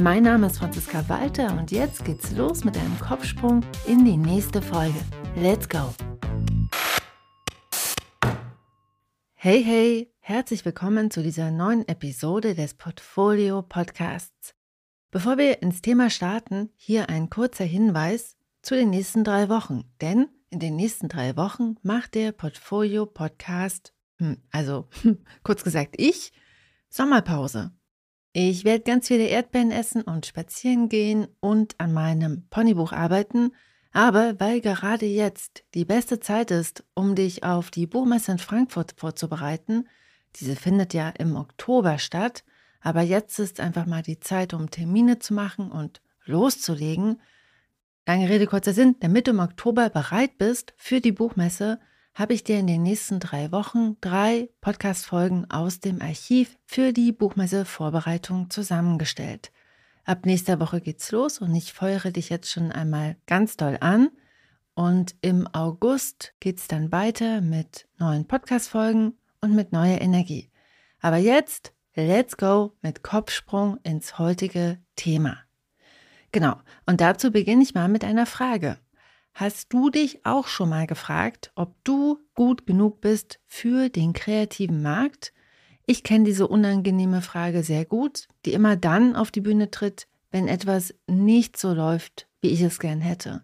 Mein Name ist Franziska Walter und jetzt geht's los mit einem Kopfsprung in die nächste Folge. Let's go! Hey, hey, herzlich willkommen zu dieser neuen Episode des Portfolio Podcasts. Bevor wir ins Thema starten, hier ein kurzer Hinweis zu den nächsten drei Wochen. Denn in den nächsten drei Wochen macht der Portfolio Podcast, hm, also kurz gesagt ich, Sommerpause. Ich werde ganz viele Erdbeeren essen und spazieren gehen und an meinem Ponybuch arbeiten – aber weil gerade jetzt die beste Zeit ist, um dich auf die Buchmesse in Frankfurt vorzubereiten, diese findet ja im Oktober statt, aber jetzt ist einfach mal die Zeit, um Termine zu machen und loszulegen. Lange Rede, kurzer Sinn, damit du im Oktober bereit bist für die Buchmesse, habe ich dir in den nächsten drei Wochen drei Podcast-Folgen aus dem Archiv für die Buchmesse-Vorbereitung zusammengestellt. Ab nächster Woche geht's los und ich feuere dich jetzt schon einmal ganz doll an. Und im August geht's dann weiter mit neuen Podcast-Folgen und mit neuer Energie. Aber jetzt, let's go mit Kopfsprung ins heutige Thema. Genau, und dazu beginne ich mal mit einer Frage. Hast du dich auch schon mal gefragt, ob du gut genug bist für den kreativen Markt ich kenne diese unangenehme Frage sehr gut, die immer dann auf die Bühne tritt, wenn etwas nicht so läuft, wie ich es gern hätte.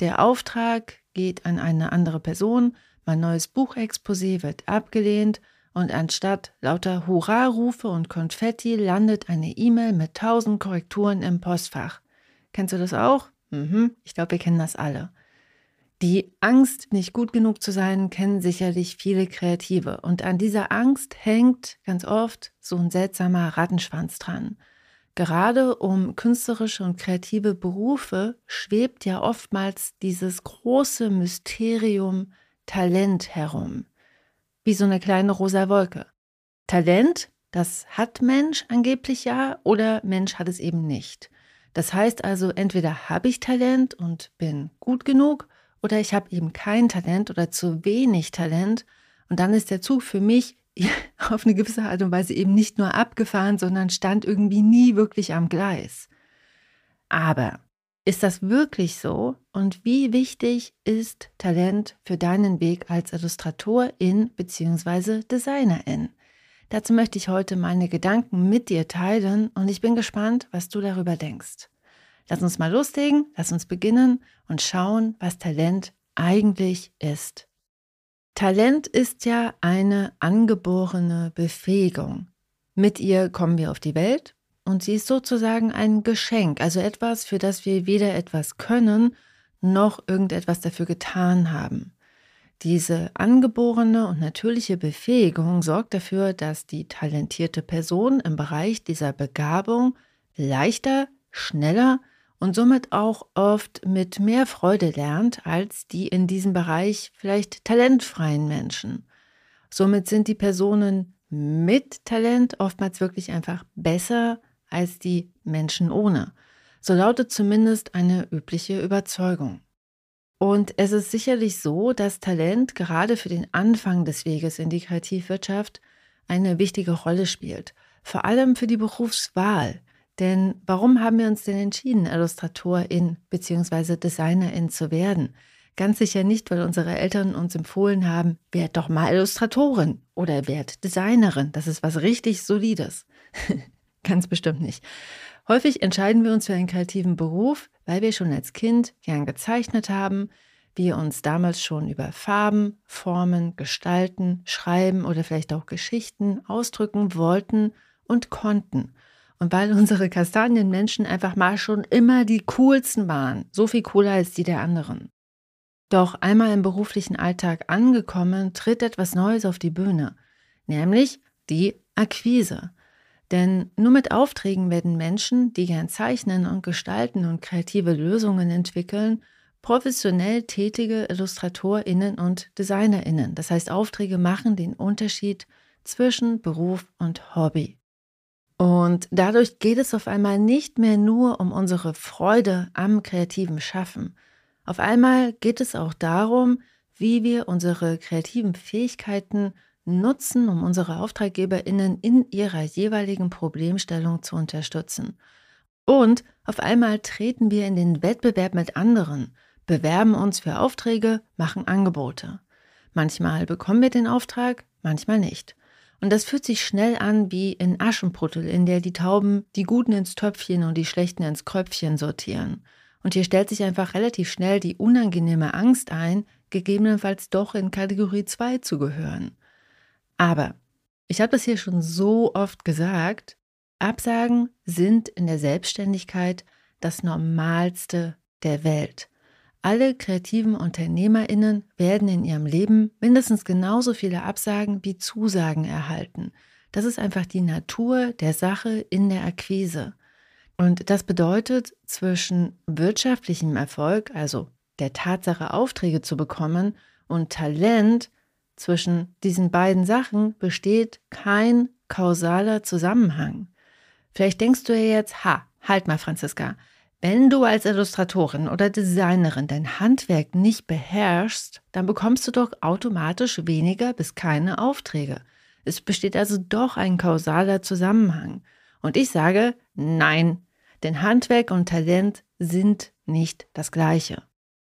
Der Auftrag geht an eine andere Person, mein neues Buchexposé wird abgelehnt und anstatt lauter Hurrarufe und Konfetti landet eine E-Mail mit tausend Korrekturen im Postfach. Kennst du das auch? Mhm, ich glaube, wir kennen das alle. Die Angst, nicht gut genug zu sein, kennen sicherlich viele Kreative. Und an dieser Angst hängt ganz oft so ein seltsamer Rattenschwanz dran. Gerade um künstlerische und kreative Berufe schwebt ja oftmals dieses große Mysterium Talent herum. Wie so eine kleine rosa Wolke. Talent, das hat Mensch angeblich ja, oder Mensch hat es eben nicht. Das heißt also, entweder habe ich Talent und bin gut genug, oder ich habe eben kein Talent oder zu wenig Talent und dann ist der Zug für mich auf eine gewisse Art und Weise eben nicht nur abgefahren, sondern stand irgendwie nie wirklich am Gleis. Aber ist das wirklich so? Und wie wichtig ist Talent für deinen Weg als Illustratorin bzw. Designerin? Dazu möchte ich heute meine Gedanken mit dir teilen und ich bin gespannt, was du darüber denkst. Lass uns mal loslegen, lass uns beginnen und schauen, was Talent eigentlich ist. Talent ist ja eine angeborene Befähigung. Mit ihr kommen wir auf die Welt und sie ist sozusagen ein Geschenk, also etwas, für das wir weder etwas können noch irgendetwas dafür getan haben. Diese angeborene und natürliche Befähigung sorgt dafür, dass die talentierte Person im Bereich dieser Begabung leichter, schneller und somit auch oft mit mehr Freude lernt als die in diesem Bereich vielleicht talentfreien Menschen. Somit sind die Personen mit Talent oftmals wirklich einfach besser als die Menschen ohne. So lautet zumindest eine übliche Überzeugung. Und es ist sicherlich so, dass Talent gerade für den Anfang des Weges in die Kreativwirtschaft eine wichtige Rolle spielt. Vor allem für die Berufswahl. Denn warum haben wir uns denn entschieden, Illustratorin bzw. Designerin zu werden? Ganz sicher nicht, weil unsere Eltern uns empfohlen haben, werd doch mal Illustratorin oder werd Designerin. Das ist was richtig Solides. Ganz bestimmt nicht. Häufig entscheiden wir uns für einen kreativen Beruf, weil wir schon als Kind gern gezeichnet haben, wir uns damals schon über Farben, Formen, Gestalten, Schreiben oder vielleicht auch Geschichten ausdrücken wollten und konnten. Und weil unsere Kastanienmenschen einfach mal schon immer die coolsten waren, so viel cooler als die der anderen. Doch einmal im beruflichen Alltag angekommen, tritt etwas Neues auf die Bühne, nämlich die Akquise. Denn nur mit Aufträgen werden Menschen, die gern zeichnen und gestalten und kreative Lösungen entwickeln, professionell tätige Illustratorinnen und Designerinnen. Das heißt, Aufträge machen den Unterschied zwischen Beruf und Hobby. Und dadurch geht es auf einmal nicht mehr nur um unsere Freude am kreativen Schaffen. Auf einmal geht es auch darum, wie wir unsere kreativen Fähigkeiten nutzen, um unsere Auftraggeberinnen in ihrer jeweiligen Problemstellung zu unterstützen. Und auf einmal treten wir in den Wettbewerb mit anderen, bewerben uns für Aufträge, machen Angebote. Manchmal bekommen wir den Auftrag, manchmal nicht. Und das fühlt sich schnell an wie in Aschenputtel, in der die Tauben die Guten ins Töpfchen und die Schlechten ins Kröpfchen sortieren. Und hier stellt sich einfach relativ schnell die unangenehme Angst ein, gegebenenfalls doch in Kategorie 2 zu gehören. Aber, ich habe das hier schon so oft gesagt, Absagen sind in der Selbstständigkeit das Normalste der Welt. Alle kreativen Unternehmerinnen werden in ihrem Leben mindestens genauso viele Absagen wie Zusagen erhalten. Das ist einfach die Natur der Sache in der Akquise. Und das bedeutet, zwischen wirtschaftlichem Erfolg, also der Tatsache, Aufträge zu bekommen, und Talent, zwischen diesen beiden Sachen besteht kein kausaler Zusammenhang. Vielleicht denkst du ja jetzt, ha, halt mal, Franziska, wenn du als Illustratorin oder Designerin dein Handwerk nicht beherrschst, dann bekommst du doch automatisch weniger bis keine Aufträge. Es besteht also doch ein kausaler Zusammenhang. Und ich sage, nein, denn Handwerk und Talent sind nicht das gleiche.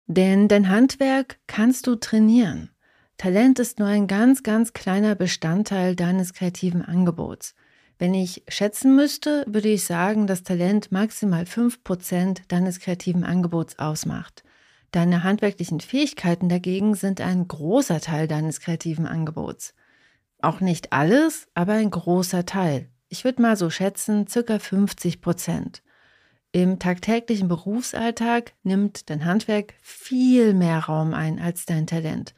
Denn dein Handwerk kannst du trainieren. Talent ist nur ein ganz, ganz kleiner Bestandteil deines kreativen Angebots. Wenn ich schätzen müsste, würde ich sagen, dass Talent maximal 5% deines kreativen Angebots ausmacht. Deine handwerklichen Fähigkeiten dagegen sind ein großer Teil deines kreativen Angebots. Auch nicht alles, aber ein großer Teil. Ich würde mal so schätzen, circa 50% Im tagtäglichen Berufsalltag nimmt dein Handwerk viel mehr Raum ein als dein Talent.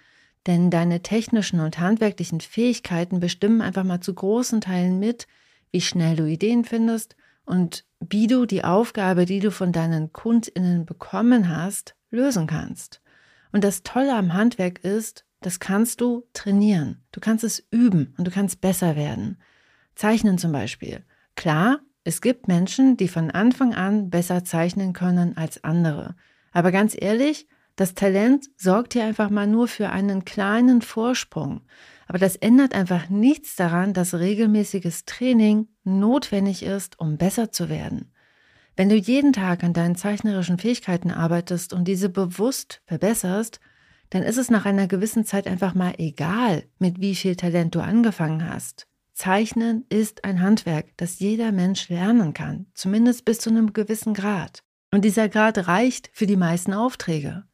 Denn deine technischen und handwerklichen Fähigkeiten bestimmen einfach mal zu großen Teilen mit, wie schnell du Ideen findest und wie du die Aufgabe, die du von deinen Kundinnen bekommen hast, lösen kannst. Und das Tolle am Handwerk ist, das kannst du trainieren. Du kannst es üben und du kannst besser werden. Zeichnen zum Beispiel. Klar, es gibt Menschen, die von Anfang an besser zeichnen können als andere. Aber ganz ehrlich, das Talent sorgt hier einfach mal nur für einen kleinen Vorsprung. Aber das ändert einfach nichts daran, dass regelmäßiges Training notwendig ist, um besser zu werden. Wenn du jeden Tag an deinen zeichnerischen Fähigkeiten arbeitest und diese bewusst verbesserst, dann ist es nach einer gewissen Zeit einfach mal egal, mit wie viel Talent du angefangen hast. Zeichnen ist ein Handwerk, das jeder Mensch lernen kann, zumindest bis zu einem gewissen Grad. Und dieser Grad reicht für die meisten Aufträge.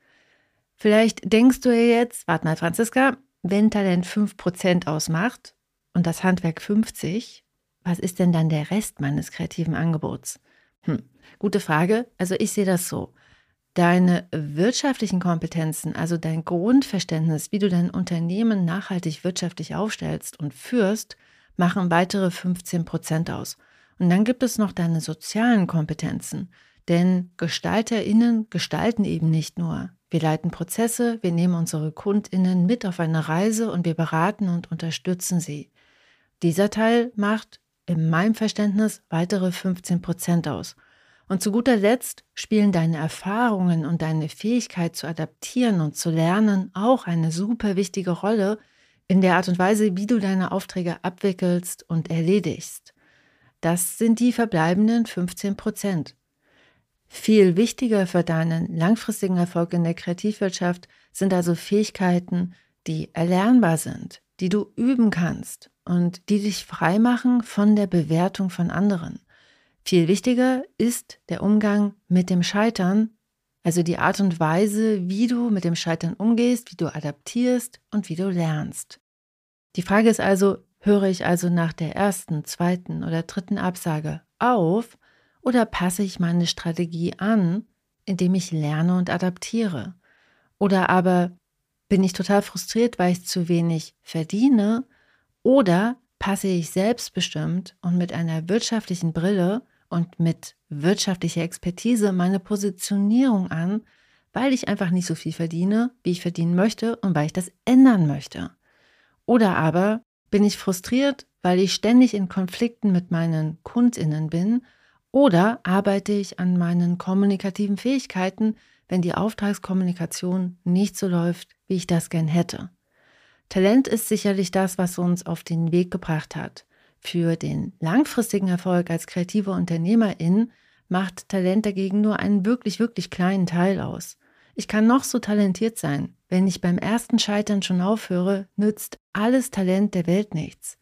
Vielleicht denkst du ja jetzt, warte mal, Franziska, wenn Talent 5% ausmacht und das Handwerk 50, was ist denn dann der Rest meines kreativen Angebots? Hm, gute Frage. Also ich sehe das so. Deine wirtschaftlichen Kompetenzen, also dein Grundverständnis, wie du dein Unternehmen nachhaltig wirtschaftlich aufstellst und führst, machen weitere 15% aus. Und dann gibt es noch deine sozialen Kompetenzen. Denn GestalterInnen gestalten eben nicht nur. Wir leiten Prozesse, wir nehmen unsere KundInnen mit auf eine Reise und wir beraten und unterstützen sie. Dieser Teil macht in meinem Verständnis weitere 15 Prozent aus. Und zu guter Letzt spielen deine Erfahrungen und deine Fähigkeit zu adaptieren und zu lernen auch eine super wichtige Rolle in der Art und Weise, wie du deine Aufträge abwickelst und erledigst. Das sind die verbleibenden 15 Prozent. Viel wichtiger für deinen langfristigen Erfolg in der Kreativwirtschaft sind also Fähigkeiten, die erlernbar sind, die du üben kannst und die dich freimachen von der Bewertung von anderen. Viel wichtiger ist der Umgang mit dem Scheitern, also die Art und Weise, wie du mit dem Scheitern umgehst, wie du adaptierst und wie du lernst. Die Frage ist also, höre ich also nach der ersten, zweiten oder dritten Absage auf oder passe ich meine Strategie an, indem ich lerne und adaptiere? Oder aber bin ich total frustriert, weil ich zu wenig verdiene? Oder passe ich selbstbestimmt und mit einer wirtschaftlichen Brille und mit wirtschaftlicher Expertise meine Positionierung an, weil ich einfach nicht so viel verdiene, wie ich verdienen möchte und weil ich das ändern möchte. Oder aber bin ich frustriert, weil ich ständig in Konflikten mit meinen Kundinnen bin oder arbeite ich an meinen kommunikativen Fähigkeiten, wenn die Auftragskommunikation nicht so läuft, wie ich das gern hätte. Talent ist sicherlich das, was uns auf den Weg gebracht hat. Für den langfristigen Erfolg als kreative Unternehmerin macht Talent dagegen nur einen wirklich, wirklich kleinen Teil aus. Ich kann noch so talentiert sein. Wenn ich beim ersten Scheitern schon aufhöre, nützt alles Talent der Welt nichts.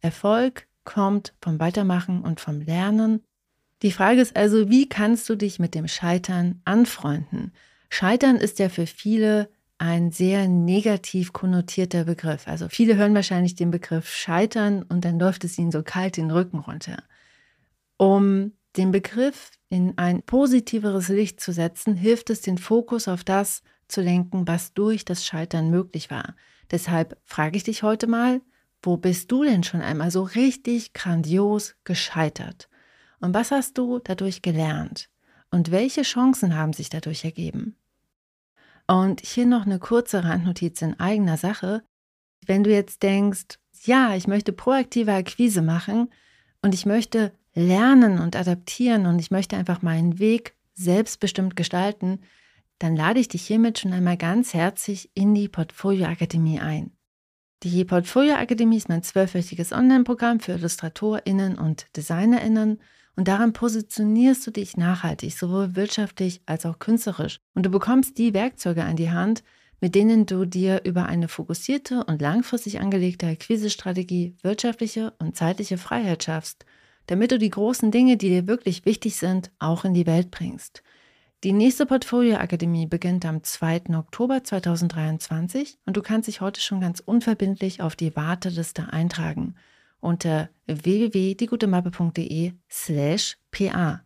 Erfolg kommt vom Weitermachen und vom Lernen. Die Frage ist also, wie kannst du dich mit dem Scheitern anfreunden? Scheitern ist ja für viele ein sehr negativ konnotierter Begriff. Also viele hören wahrscheinlich den Begriff Scheitern und dann läuft es ihnen so kalt den Rücken runter. Um den Begriff in ein positiveres Licht zu setzen, hilft es, den Fokus auf das zu lenken, was durch das Scheitern möglich war. Deshalb frage ich dich heute mal, wo bist du denn schon einmal so richtig grandios gescheitert? Und was hast du dadurch gelernt? Und welche Chancen haben sich dadurch ergeben? Und hier noch eine kurze Randnotiz in eigener Sache. Wenn du jetzt denkst, ja, ich möchte proaktive Akquise machen und ich möchte lernen und adaptieren und ich möchte einfach meinen Weg selbstbestimmt gestalten, dann lade ich dich hiermit schon einmal ganz herzlich in die Portfolio Akademie ein. Die Portfolio Akademie ist mein zwölfwöchiges Online-Programm für IllustratorInnen und DesignerInnen und daran positionierst du dich nachhaltig, sowohl wirtschaftlich als auch künstlerisch. Und du bekommst die Werkzeuge an die Hand, mit denen du dir über eine fokussierte und langfristig angelegte Akquisestrategie wirtschaftliche und zeitliche Freiheit schaffst, damit du die großen Dinge, die dir wirklich wichtig sind, auch in die Welt bringst. Die nächste Portfolio-Akademie beginnt am 2. Oktober 2023 und du kannst dich heute schon ganz unverbindlich auf die Warteliste eintragen unter www.diegutemappe.de slash pa.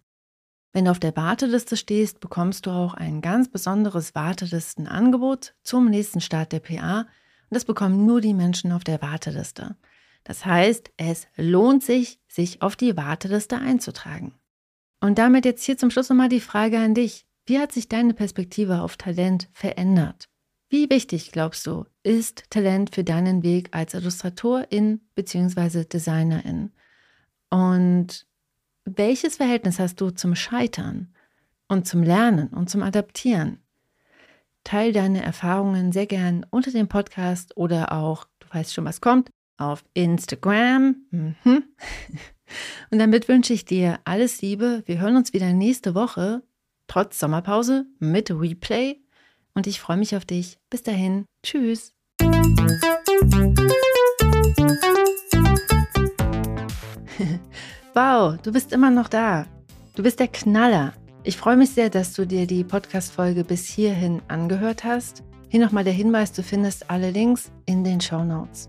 Wenn du auf der Warteliste stehst, bekommst du auch ein ganz besonderes Wartelistenangebot zum nächsten Start der PA und das bekommen nur die Menschen auf der Warteliste. Das heißt, es lohnt sich, sich auf die Warteliste einzutragen. Und damit jetzt hier zum Schluss nochmal die Frage an dich. Wie hat sich deine Perspektive auf Talent verändert? Wie wichtig, glaubst du, ist Talent für deinen Weg als Illustratorin bzw. Designerin? Und welches Verhältnis hast du zum Scheitern und zum Lernen und zum Adaptieren? Teil deine Erfahrungen sehr gern unter dem Podcast oder auch, du weißt schon, was kommt, auf Instagram. Mhm. Und damit wünsche ich dir alles Liebe. Wir hören uns wieder nächste Woche, trotz Sommerpause, mit Replay und ich freue mich auf dich. Bis dahin, tschüss. wow, du bist immer noch da. Du bist der Knaller. Ich freue mich sehr, dass du dir die Podcast-Folge bis hierhin angehört hast. Hier nochmal der Hinweis: Du findest alle Links in den Show Notes.